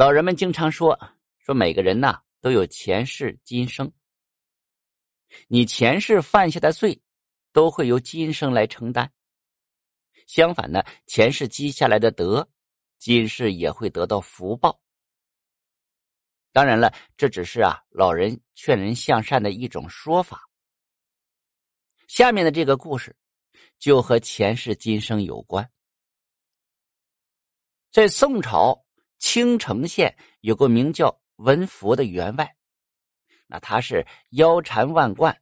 老人们经常说说每个人呐都有前世今生，你前世犯下的罪都会由今生来承担。相反呢，前世积下来的德，今世也会得到福报。当然了，这只是啊老人劝人向善的一种说法。下面的这个故事就和前世今生有关。在宋朝青城县有个名叫文福的员外，那他是腰缠万贯，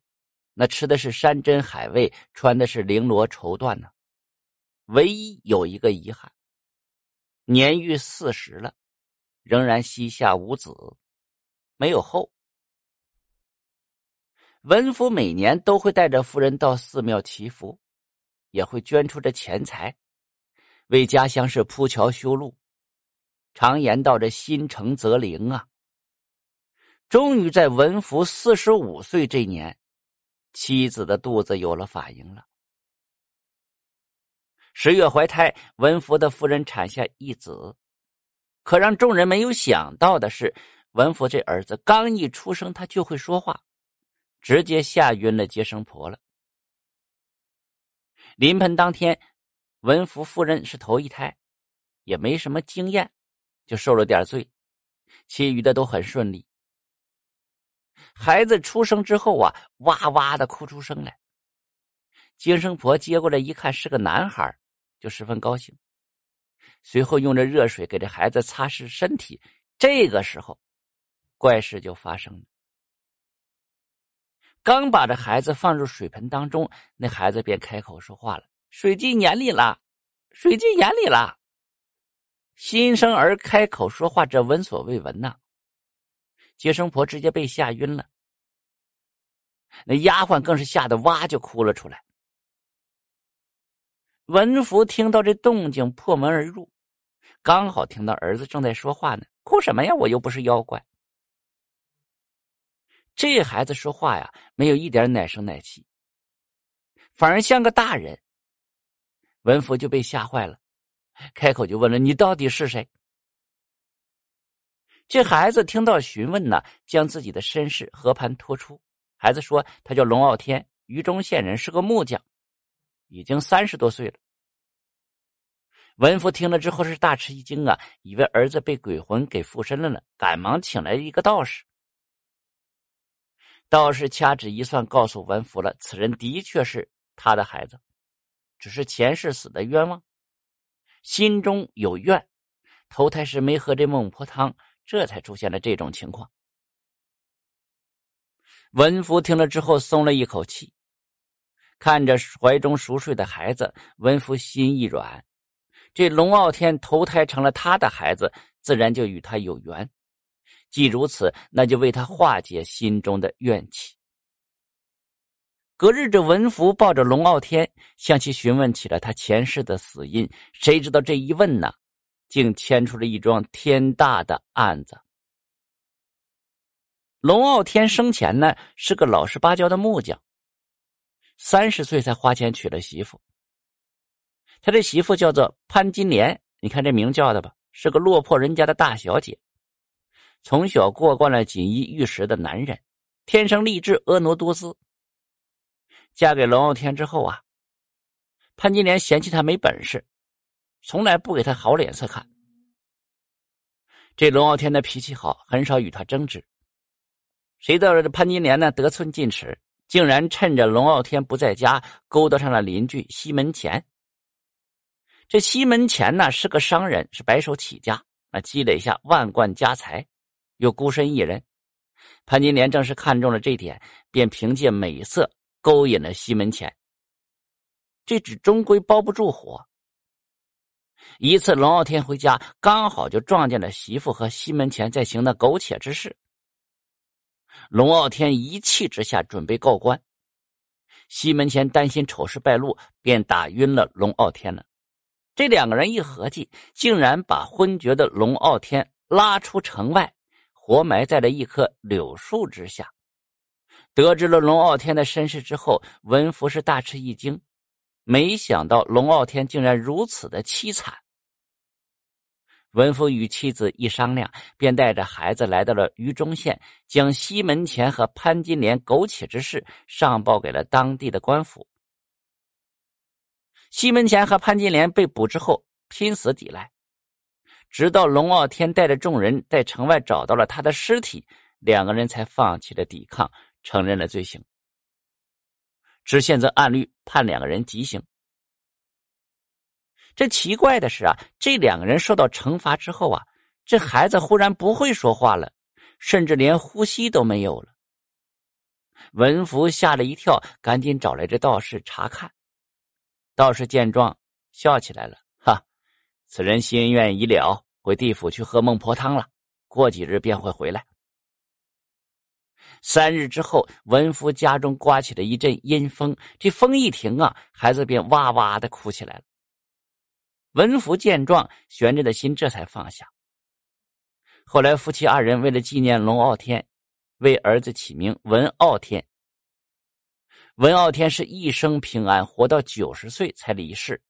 那吃的是山珍海味，穿的是绫罗绸缎呢。唯一有一个遗憾，年逾四十了，仍然膝下无子，没有后。文福每年都会带着夫人到寺庙祈福，也会捐出这钱财，为家乡是铺桥修路。常言道：“这心诚则灵啊。”终于在文福四十五岁这年，妻子的肚子有了反应了。十月怀胎，文福的夫人产下一子。可让众人没有想到的是，文福这儿子刚一出生，他就会说话，直接吓晕了接生婆了。临盆当天，文福夫人是头一胎，也没什么经验，就受了点罪，其余的都很顺利。孩子出生之后啊，哇哇的哭出声来。接生婆接过来一看，是个男孩。就十分高兴，随后用着热水给这孩子擦拭身体。这个时候，怪事就发生了。刚把这孩子放入水盆当中，那孩子便开口说话了：“水进眼里了，水进眼里了。”新生儿开口说话，这闻所未闻呐！接生婆直接被吓晕了，那丫鬟更是吓得哇就哭了出来。文福听到这动静，破门而入，刚好听到儿子正在说话呢。哭什么呀？我又不是妖怪。这孩子说话呀，没有一点奶声奶气，反而像个大人。文福就被吓坏了，开口就问了：“你到底是谁？”这孩子听到询问呢，将自己的身世和盘托出。孩子说：“他叫龙傲天，榆中县人，是个木匠。”已经三十多岁了。文福听了之后是大吃一惊啊，以为儿子被鬼魂给附身了呢，赶忙请来一个道士。道士掐指一算，告诉文福了，此人的确是他的孩子，只是前世死的冤枉，心中有怨，投胎时没喝这孟婆汤，这才出现了这种情况。文福听了之后松了一口气。看着怀中熟睡的孩子，文福心一软。这龙傲天投胎成了他的孩子，自然就与他有缘。既如此，那就为他化解心中的怨气。隔日，这文福抱着龙傲天向其询问起了他前世的死因。谁知道这一问呢，竟牵出了一桩天大的案子。龙傲天生前呢是个老实巴交的木匠。三十岁才花钱娶了媳妇，他这媳妇叫做潘金莲，你看这名叫的吧，是个落魄人家的大小姐，从小过惯了锦衣玉食的男人，天生丽质，婀娜多姿。嫁给龙傲天之后啊，潘金莲嫌弃他没本事，从来不给他好脸色看。这龙傲天的脾气好，很少与他争执。谁知道这潘金莲呢，得寸进尺。竟然趁着龙傲天不在家，勾搭上了邻居西门前。这西门前呢是个商人，是白手起家，啊，积累下万贯家财，又孤身一人。潘金莲正是看中了这点，便凭借美色勾引了西门前。这纸终归包不住火。一次，龙傲天回家，刚好就撞见了媳妇和西门前在行那苟且之事。龙傲天一气之下准备告官，西门前担心丑事败露，便打晕了龙傲天了。这两个人一合计，竟然把昏厥的龙傲天拉出城外，活埋在了一棵柳树之下。得知了龙傲天的身世之后，文福是大吃一惊，没想到龙傲天竟然如此的凄惨。文福与妻子一商量，便带着孩子来到了榆中县，将西门前和潘金莲苟且之事上报给了当地的官府。西门前和潘金莲被捕之后，拼死抵赖，直到龙傲天带着众人在城外找到了他的尸体，两个人才放弃了抵抗，承认了罪行。知县则按律判两个人极刑。这奇怪的是啊，这两个人受到惩罚之后啊，这孩子忽然不会说话了，甚至连呼吸都没有了。文福吓了一跳，赶紧找来这道士查看。道士见状，笑起来了：“哈，此人心愿已了，回地府去喝孟婆汤了，过几日便会回来。”三日之后，文福家中刮起了一阵阴风，这风一停啊，孩子便哇哇的哭起来了。文福见状，悬着的心这才放下。后来，夫妻二人为了纪念龙傲天，为儿子起名文傲天。文傲天是一生平安，活到九十岁才离世。